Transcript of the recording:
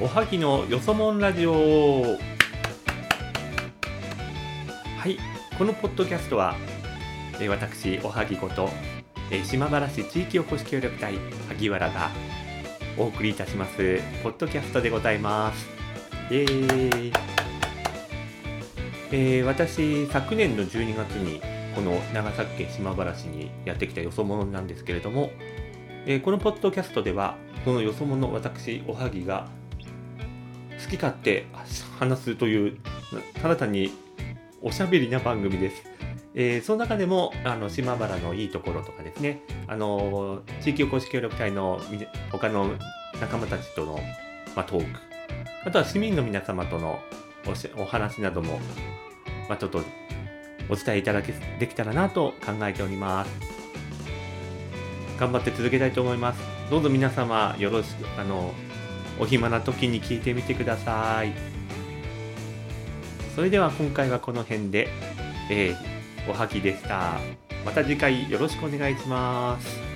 おはぎのよそもんラジオ。はいこのポッドキャストは、えー私おはぎこと、えー島原市地域おこし協力隊萩原がお送りいたしますポッドキャストでございます。イエーイ。えー私昨年の12月にこの長崎県島原市にやってきたよそ者なんですけれども、えーこのポッドキャストではこのよそ者私おはぎが好き勝手話すというただ単におしゃべりな番組です。えーその中でもあの島原のいいところとかですね、あの地域おこし協力隊のみ他の仲間たちとの、まあ、トーク、あとは市民の皆様とのおしお話なども、まあ、ちょっとお伝えいただけできたらなと考えております。頑張って続けたいと思います。どうぞ皆様よろしく、あの、お暇な時に聞いてみてください。それでは今回はこの辺で、えーおはぎでした。また次回よろしくお願いします。